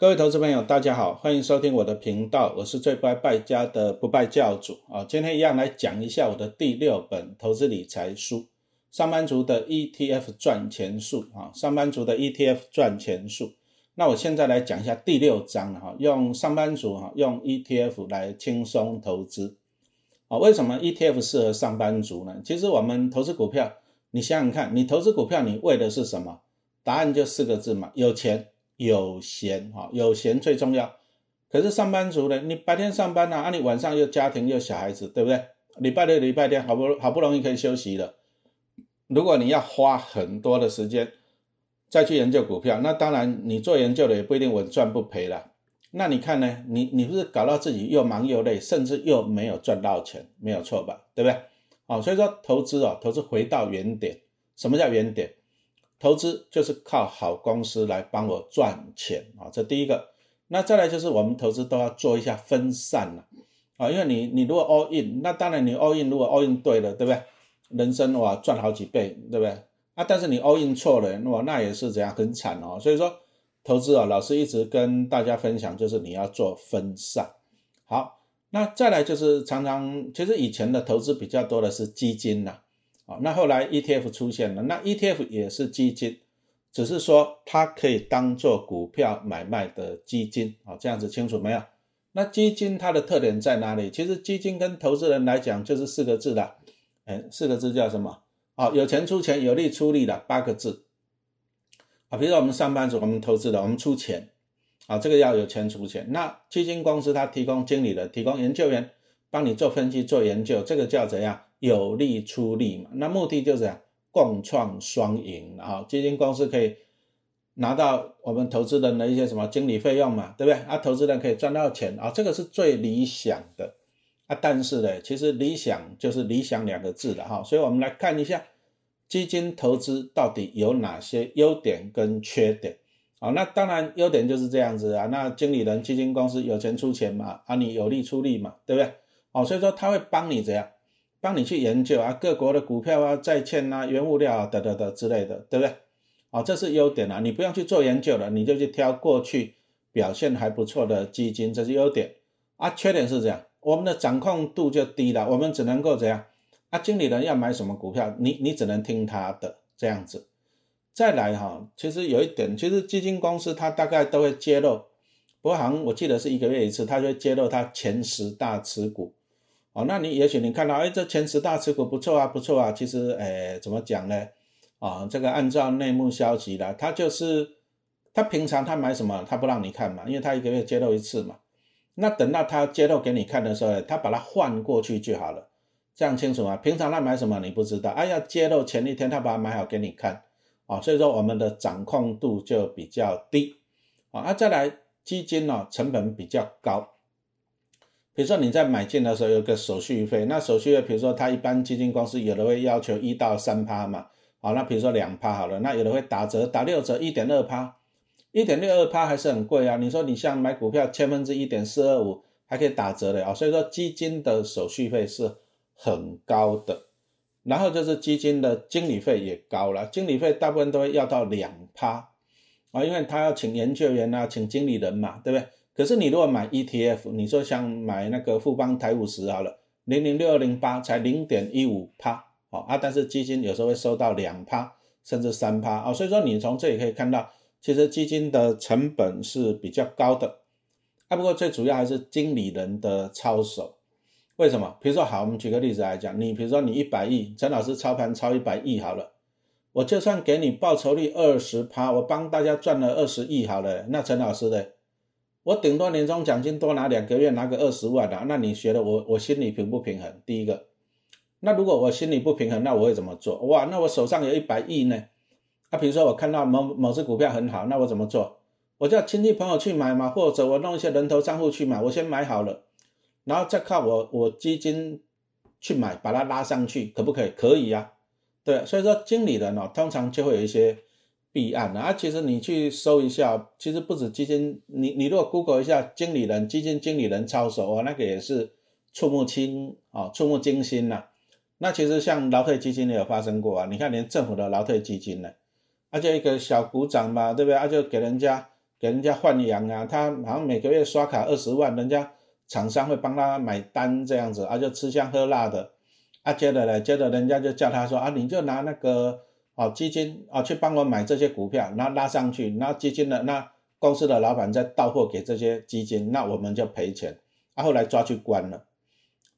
各位投资朋友，大家好，欢迎收听我的频道，我是最不爱败家的不败教主啊。今天一样来讲一下我的第六本投资理财书《上班族的 ETF 赚钱术》啊，《上班族的 ETF 赚钱术》。那我现在来讲一下第六章哈，用上班族哈用 ETF 来轻松投资啊。为什么 ETF 适合上班族呢？其实我们投资股票，你想想看，你投资股票你为的是什么？答案就四个字嘛，有钱。有闲哈，有闲最重要。可是上班族呢，你白天上班呐，啊，你晚上又家庭又小孩子，对不对？礼拜六、礼拜天好不好不容易可以休息了。如果你要花很多的时间再去研究股票，那当然你做研究的也不一定稳赚不赔了。那你看呢？你你不是搞到自己又忙又累，甚至又没有赚到钱，没有错吧？对不对？哦，所以说投资哦，投资回到原点。什么叫原点？投资就是靠好公司来帮我赚钱啊，这第一个。那再来就是我们投资都要做一下分散了啊，因为你你如果 all in，那当然你 all in 如果 all in 对了，对不对？人生哇赚好几倍，对不对？啊，但是你 all in 错了，哇那也是怎样很惨哦。所以说投资啊，老师一直跟大家分享，就是你要做分散。好，那再来就是常常其实以前的投资比较多的是基金呐。那后来 ETF 出现了，那 ETF 也是基金，只是说它可以当做股票买卖的基金啊，这样子清楚没有？那基金它的特点在哪里？其实基金跟投资人来讲就是四个字的，哎，四个字叫什么？啊，有钱出钱，有力出力的八个字。啊，比如说我们上班族，我们投资的，我们出钱，啊，这个要有钱出钱。那基金公司它提供经理人，提供研究员，帮你做分析、做研究，这个叫怎样？有力出力嘛，那目的就是共创双赢啊！基金公司可以拿到我们投资人的一些什么经理费用嘛，对不对？啊，投资人可以赚到钱啊，这个是最理想的啊。但是呢，其实理想就是理想两个字的哈，所以我们来看一下基金投资到底有哪些优点跟缺点啊？那当然优点就是这样子啊，那经理人基金公司有钱出钱嘛，啊，你有力出力嘛，对不对？哦，所以说他会帮你怎样？帮你去研究啊，各国的股票啊、债券啊、原物料啊，等等等之类的，对不对？哦，这是优点啊，你不用去做研究了，你就去挑过去表现还不错的基金，这是优点啊。缺点是这样，我们的掌控度就低了，我们只能够怎样？啊，经理人要买什么股票，你你只能听他的这样子。再来哈，其实有一点，其实基金公司它大概都会揭露，不过好像我记得是一个月一次，它就会揭露它前十大持股。那你也许你看到，哎，这前十大持股不错啊，不错啊。其实，哎，怎么讲呢？啊，这个按照内幕消息的，他就是他平常他买什么，他不让你看嘛，因为他一个月揭露一次嘛。那等到他揭露给你看的时候，他把它换过去就好了，这样清楚吗？平常他买什么你不知道，哎，要揭露前一天他把它买好给你看，啊，所以说我们的掌控度就比较低，啊，那再来基金呢，成本比较高。比如说你在买进的时候有个手续费，那手续费比如说它一般基金公司有的会要求一到三趴嘛，好，那比如说两趴好了，那有的会打折打六折一点二趴，一点六二趴还是很贵啊。你说你像买股票千分之一点四二五还可以打折的啊，所以说基金的手续费是很高的，然后就是基金的经理费也高了，经理费大部分都会要到两趴啊，因为他要请研究员啊，请经理人嘛，对不对？可是你如果买 ETF，你说像买那个富邦台五十好了，零零六二零八才零点一五趴，哦啊，但是基金有时候会收到两趴甚至三趴啊，所以说你从这里可以看到，其实基金的成本是比较高的，啊，不过最主要还是经理人的操守。为什么？比如说好，我们举个例子来讲，你比如说你一百亿，陈老师操盘操一百亿好了，我就算给你报酬率二十趴，我帮大家赚了二十亿好了，那陈老师呢？我顶多年终奖金多拿两个月，拿个二十万的，那你觉得我我心里平不平衡？第一个，那如果我心里不平衡，那我会怎么做？哇，那我手上有一百亿呢？啊，比如说我看到某某只股票很好，那我怎么做？我叫亲戚朋友去买嘛，或者我弄一些人头账户去买，我先买好了，然后再靠我我基金去买，把它拉上去，可不可以？可以呀，对，所以说经理人哦，通常就会有一些。弊案啊，其实你去搜一下，其实不止基金，你你如果 Google 一下经理人、基金经理人操守啊，那个也是触目惊啊，触目惊心呐。那其实像劳退基金也有发生过啊，你看连政府的劳退基金呢，啊就一个小股长嘛，对不对？啊就给人家给人家换羊啊，他好像每个月刷卡二十万，人家厂商会帮他买单这样子，啊，就吃香喝辣的，啊，接着呢，接着人家就叫他说啊，你就拿那个哦基金啊去帮我买这些股票，然后拉上去，然后基金的那公司的老板再到货给这些基金，那我们就赔钱，啊，后来抓去关了，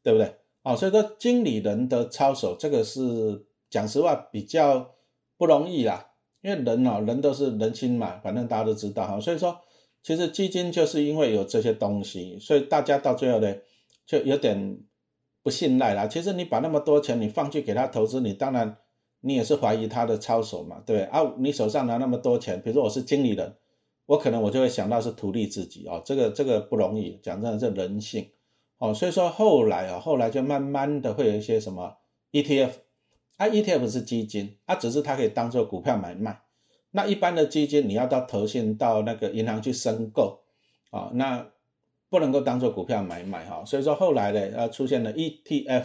对不对？哦，所以说经理人的操守，这个是讲实话比较不容易啦。因为人啊，人都是人心嘛，反正大家都知道哈。所以说，其实基金就是因为有这些东西，所以大家到最后呢，就有点不信赖啦。其实你把那么多钱你放去给他投资，你当然你也是怀疑他的操守嘛，对不对？啊，你手上拿那么多钱，比如说我是经理人，我可能我就会想到是图利自己哦，这个这个不容易，讲真的是人性哦。所以说后来啊，后来就慢慢的会有一些什么 ETF。啊 ETF 是基金，它只是它可以当做股票买卖。那一般的基金，你要到投信到那个银行去申购啊，那不能够当做股票买卖哈。所以说后来呢，呃，出现了 ETF。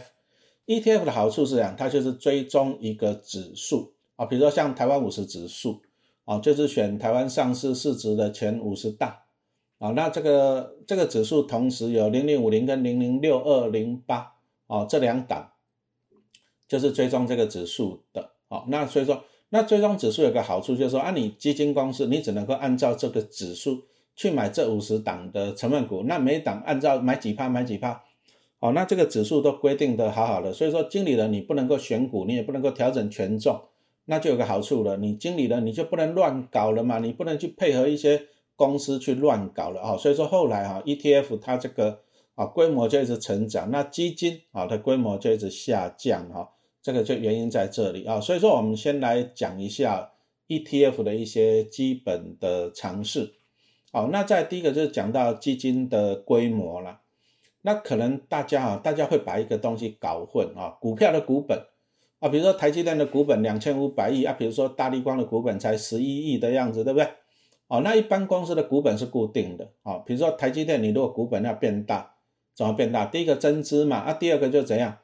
ETF 的好处是讲，它就是追踪一个指数啊，比如说像台湾五十指数啊，就是选台湾上市市值的前五十大啊。那这个这个指数同时有零零五零跟零零六二零八啊这两档。就是追踪这个指数的，啊，那所以说，那追踪指数有个好处就是说，啊，你基金公司你只能够按照这个指数去买这五十档的成分股，那每档按照买几趴买几趴，哦，那这个指数都规定的好好的，所以说经理人你不能够选股，你也不能够调整权重，那就有个好处了，你经理人你就不能乱搞了嘛，你不能去配合一些公司去乱搞了啊，所以说后来哈 ETF 它这个啊规模就一直成长，那基金啊的规模就一直下降哈。这个就原因在这里啊，所以说我们先来讲一下 ETF 的一些基本的常识。好，那在第一个就是讲到基金的规模了。那可能大家啊，大家会把一个东西搞混啊，股票的股本啊，比如说台积电的股本两千五百亿啊，比如说大立光的股本才十一亿的样子，对不对？哦，那一般公司的股本是固定的啊，比如说台积电，你如果股本要变大，怎么变大？第一个增资嘛，啊，第二个就怎样？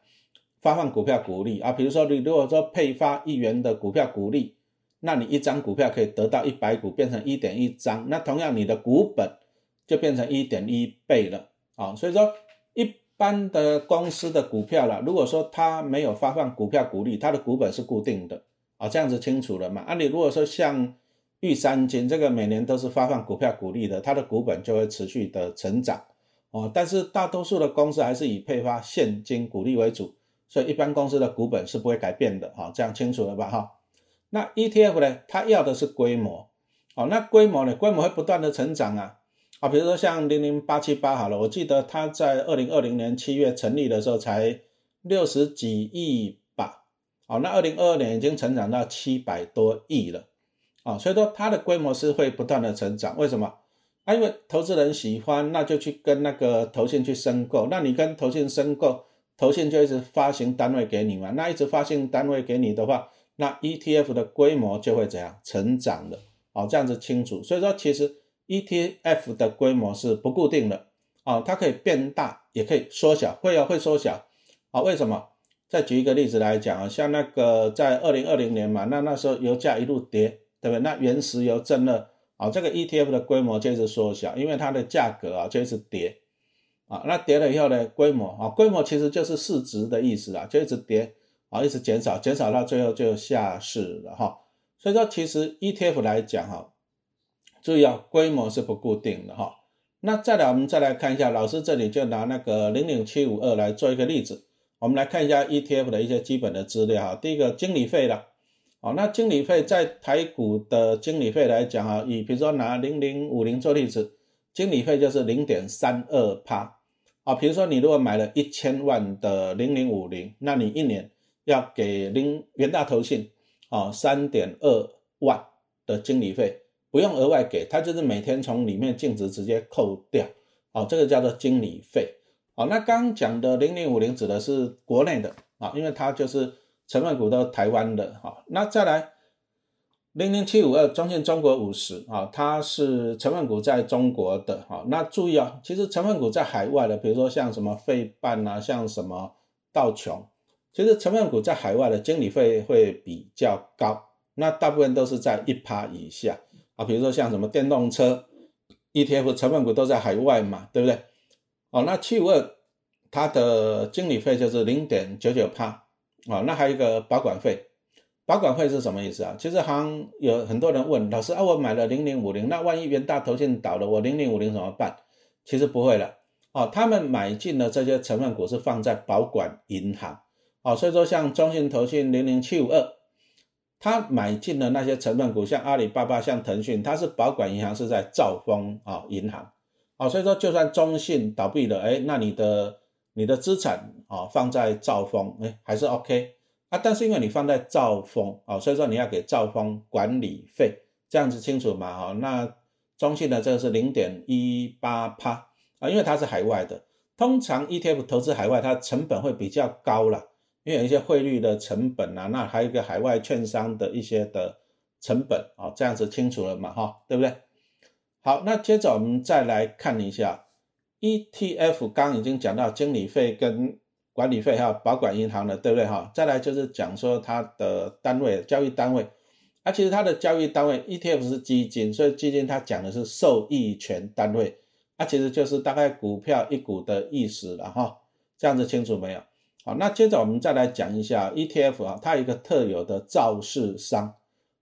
发放股票股利啊，比如说你如果说配发一元的股票股利，那你一张股票可以得到一百股，变成一点一张，那同样你的股本就变成一点一倍了啊。所以说一般的公司的股票了，如果说它没有发放股票股利，它的股本是固定的啊，这样子清楚了嘛？啊，你如果说像玉山金这个每年都是发放股票股利的，它的股本就会持续的成长哦。但是大多数的公司还是以配发现金股利为主。所以一般公司的股本是不会改变的，哈，这样清楚了吧，哈。那 ETF 呢，它要的是规模，哦，那规模呢，规模会不断的成长啊，啊，比如说像零零八七八好了，我记得它在二零二零年七月成立的时候才六十几亿吧，哦，那二零二二年已经成长到七百多亿了，啊，所以说它的规模是会不断的成长，为什么？啊，因为投资人喜欢，那就去跟那个投信去申购，那你跟投信申购。投信就一直发行单位给你嘛，那一直发行单位给你的话，那 ETF 的规模就会怎样成长的？哦，这样子清楚。所以说，其实 ETF 的规模是不固定的，啊，它可以变大，也可以缩小，会啊会缩小。啊，为什么？再举一个例子来讲啊，像那个在二零二零年嘛，那那时候油价一路跌，对不对？那原石油正热，啊，这个 ETF 的规模就一直缩小，因为它的价格啊就一直跌。啊，那跌了以后呢？规模啊，规模其实就是市值的意思啊，就一直跌啊，一直减少，减少到最后就下市了哈。所以说，其实 ETF 来讲哈，注意啊，规模是不固定的哈。那再来，我们再来看一下，老师这里就拿那个零零七五二来做一个例子，我们来看一下 ETF 的一些基本的资料哈。第一个经理费了，哦，那经理费在台股的经理费来讲啊，以比如说拿零零五零做例子，经理费就是零点三二趴。啊，比如说你如果买了一千万的零零五零，那你一年要给零元大投信啊三点二万的经理费，不用额外给，他就是每天从里面净值直接扣掉，哦，这个叫做经理费。哦，那刚讲的零零五零指的是国内的啊，因为它就是成分股都台湾的哈。那再来。零零七五二中信中国五十啊，它是成分股在中国的哈。那注意啊，其实成分股在海外的，比如说像什么费半啊，像什么道琼，其实成分股在海外的经理费会比较高。那大部分都是在一趴以下啊。比如说像什么电动车 ETF 成分股都在海外嘛，对不对？哦，那七五二它的经理费就是零点九九帕，哦，那还有一个保管费，保管费是什么意思啊？其实好像有很多人问老师啊，我买了零零五零，那万一元大投信倒了，我零零五零怎么办？其实不会了，哦，他们买进的这些成分股是放在保管银行，哦，所以说像中信投信零零七五二。他买进的那些成分股，像阿里巴巴、像腾讯，它是保管银行是在兆丰啊银行，啊，所以说就算中信倒闭了，哎，那你的你的资产啊放在兆丰，哎，还是 OK 啊。但是因为你放在兆丰啊，所以说你要给兆丰管理费，这样子清楚吗？哈，那中信的这个是零点一八趴啊，因为它是海外的，通常 ETF 投资海外，它成本会比较高了。因为有一些汇率的成本啊，那还有一个海外券商的一些的成本啊，这样子清楚了嘛，哈，对不对？好，那接着我们再来看一下 ETF，刚已经讲到经理费跟管理费，还有保管银行的，对不对？哈，再来就是讲说它的单位交易单位，啊，其实它的交易单位 ETF 是基金，所以基金它讲的是受益权单位，啊，其实就是大概股票一股的意思了，哈，这样子清楚没有？好，那接着我们再来讲一下 ETF 啊，它有一个特有的造市商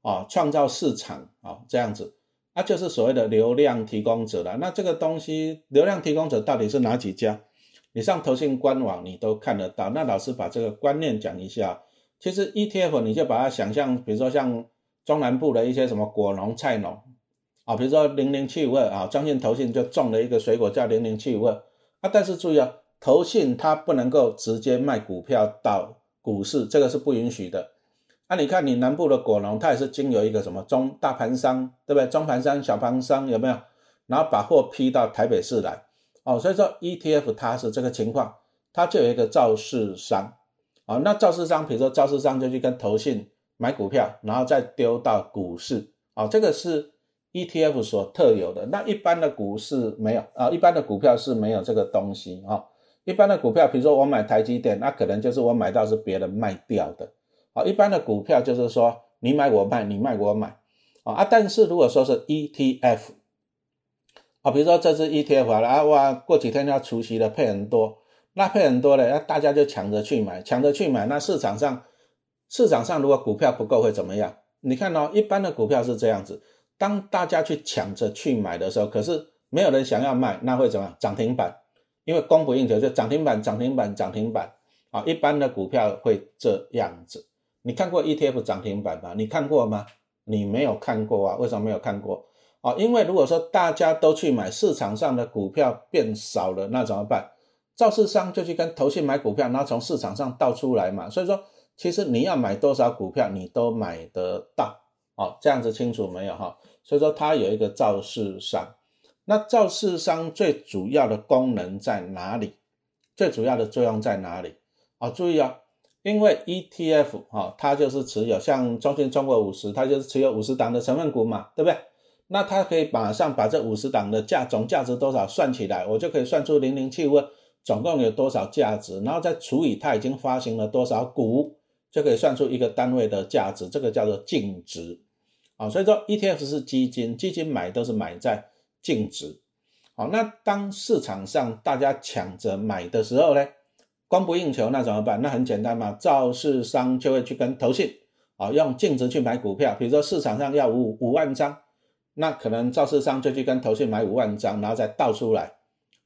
啊，创造市场啊，这样子，那就是所谓的流量提供者了。那这个东西，流量提供者到底是哪几家？你上投信官网你都看得到。那老师把这个观念讲一下，其实 ETF 你就把它想象，比如说像中南部的一些什么果农、菜农啊，比如说零零七五二啊，张信投信就种了一个水果叫零零七五二啊，但是注意啊。投信它不能够直接卖股票到股市，这个是不允许的。那你看你南部的果农，他也是经由一个什么中大盘商，对不对？中盘商、小盘商有没有？然后把货批到台北市来，哦，所以说 ETF 它是这个情况，它就有一个造市商，啊，那造市商，比如说造市商就去跟投信买股票，然后再丢到股市，啊，这个是 ETF 所特有的。那一般的股市没有啊，一般的股票是没有这个东西啊。一般的股票，比如说我买台积电，那可能就是我买到是别人卖掉的，啊，一般的股票就是说你买我卖，你卖我买，啊，但是如果说是 ETF，啊，比如说这支 ETF 啊，哇，过几天要除息了，配很多，那配很多了，那大家就抢着去买，抢着去买，那市场上市场上如果股票不够会怎么样？你看哦，一般的股票是这样子，当大家去抢着去买的时候，可是没有人想要卖，那会怎么样？涨停板。因为供不应求，就涨停板、涨停板、涨停板啊！一般的股票会这样子。你看过 ETF 涨停板吗？你看过吗？你没有看过啊？为什么没有看过？啊，因为如果说大家都去买，市场上的股票变少了，那怎么办？造市商就去跟投信买股票，然后从市场上倒出来嘛。所以说，其实你要买多少股票，你都买得到。哦，这样子清楚没有哈？所以说，它有一个造市商。那造市商最主要的功能在哪里？最主要的作用在哪里？啊，注意啊，因为 ETF 哈，它就是持有像中信中国五十，它就是持有五十档的成分股嘛，对不对？那它可以马上把这五十档的价总价值多少算起来，我就可以算出零零七五总共有多少价值，然后再除以它已经发行了多少股，就可以算出一个单位的价值，这个叫做净值啊。所以说 ETF 是基金，基金买都是买在。净值，好，那当市场上大家抢着买的时候呢，供不应求，那怎么办？那很简单嘛，造市商就会去跟投信，啊，用净值去买股票。比如说市场上要五五万张，那可能造市商就去跟投信买五万张，然后再倒出来，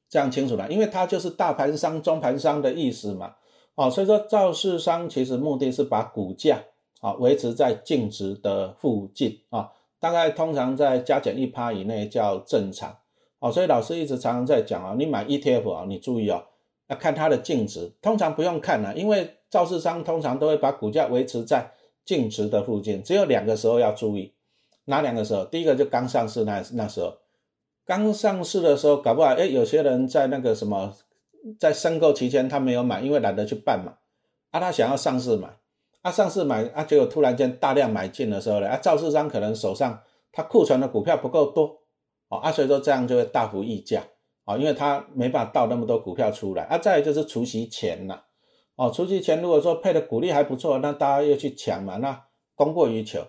这样清楚了，因为它就是大盘商、中盘商的意思嘛，哦，所以说造市商其实目的是把股价啊维持在净值的附近啊。大概通常在加减一趴以内叫正常。哦，所以老师一直常常在讲啊，你买 ETF 啊，你注意哦，要看它的净值，通常不用看了，因为造市商通常都会把股价维持在净值的附近，只有两个时候要注意，哪两个时候？第一个就刚上市那那时候，刚上市的时候，搞不好哎，有些人在那个什么，在申购期间他没有买，因为懒得去办嘛，啊，他想要上市买。他上市买啊，结果突然间大量买进的时候呢，啊，赵市商可能手上他库存的股票不够多，哦，啊，所以说这样就会大幅溢价，啊，因为他没办法倒那么多股票出来，啊，再就是除夕前了，哦，除夕前如果说配的股利还不错，那大家又去抢嘛，那供过于求，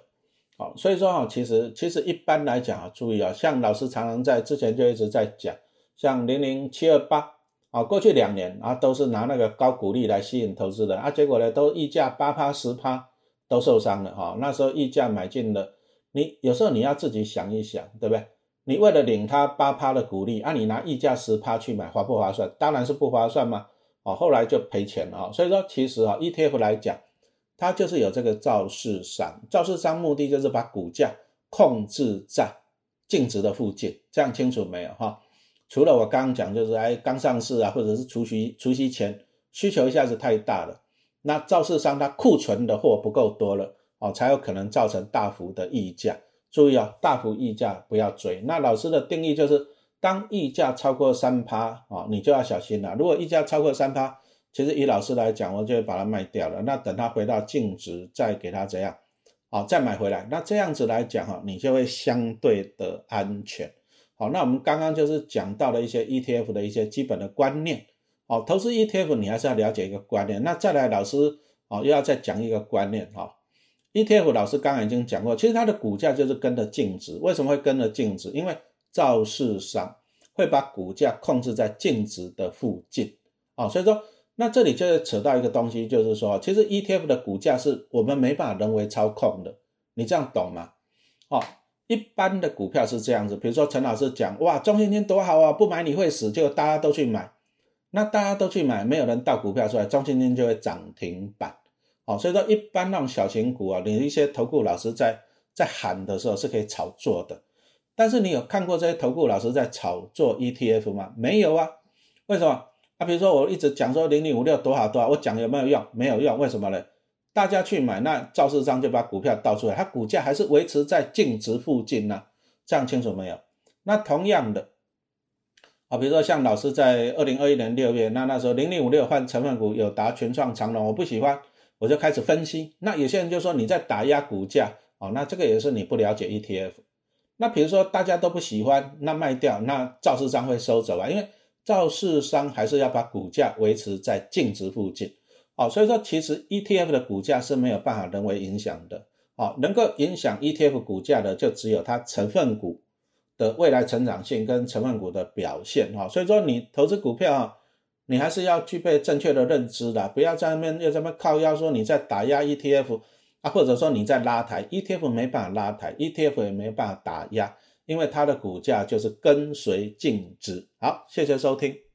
好，所以说哈，其实其实一般来讲啊，注意啊，像老师常常在之前就一直在讲，像零零七二八啊，过去两年啊都是拿那个高股利来吸引投资人啊，结果呢都溢价八趴十趴都受伤了哈。那时候溢价买进了，你有时候你要自己想一想，对不对？你为了领他八趴的股利，啊，你拿溢价十趴去买，划不划算？当然是不划算嘛。哦，后来就赔钱了啊。所以说，其实啊，ETF 来讲。它就是有这个造市商，造市商目的就是把股价控制在净值的附近，这样清楚没有哈？除了我刚刚讲，就是哎刚上市啊，或者是除夕除夕前需求一下子太大了，那造市商他库存的货不够多了哦，才有可能造成大幅的溢价。注意啊，大幅溢价不要追。那老师的定义就是，当溢价超过三趴啊，你就要小心了。如果溢价超过三趴，其实以老师来讲，我就会把它卖掉了。那等它回到净值，再给它怎样？好，再买回来。那这样子来讲哈，你就会相对的安全。好，那我们刚刚就是讲到了一些 ETF 的一些基本的观念。好，投资 ETF 你还是要了解一个观念。那再来，老师哦又要再讲一个观念哈。ETF 老师刚刚已经讲过，其实它的股价就是跟着净值。为什么会跟着净值？因为造市商会把股价控制在净值的附近。啊，所以说。那这里就扯到一个东西，就是说，其实 ETF 的股价是我们没办法人为操控的，你这样懂吗？哦，一般的股票是这样子，比如说陈老师讲，哇，中信金多好啊，不买你会死，就大家都去买，那大家都去买，没有人倒股票出来，中信金就会涨停板。哦，所以说一般那种小型股啊，你一些投顾老师在在喊的时候是可以炒作的，但是你有看过这些投顾老师在炒作 ETF 吗？没有啊，为什么？啊，比如说我一直讲说零零五六多好多好，我讲有没有用？没有用，为什么呢？大家去买，那赵市章就把股票倒出来，它股价还是维持在净值附近呢，这样清楚没有？那同样的，啊，比如说像老师在二零二一年六月，那那时候零零五六换成分股有达全创长隆，我不喜欢，我就开始分析。那有些人就说你在打压股价，哦，那这个也是你不了解 ETF。那比如说大家都不喜欢，那卖掉，那赵市章会收走啊，因为。造市商还是要把股价维持在净值附近，哦，所以说其实 ETF 的股价是没有办法人为影响的，哦，能够影响 ETF 股价的就只有它成分股的未来成长性跟成分股的表现，哈，所以说你投资股票啊，你还是要具备正确的认知的，不要在那边又在那靠腰说你在打压 ETF 啊，或者说你在拉抬 ETF 没办法拉抬，ETF 也没办法打压。因为它的股价就是跟随净值。好，谢谢收听。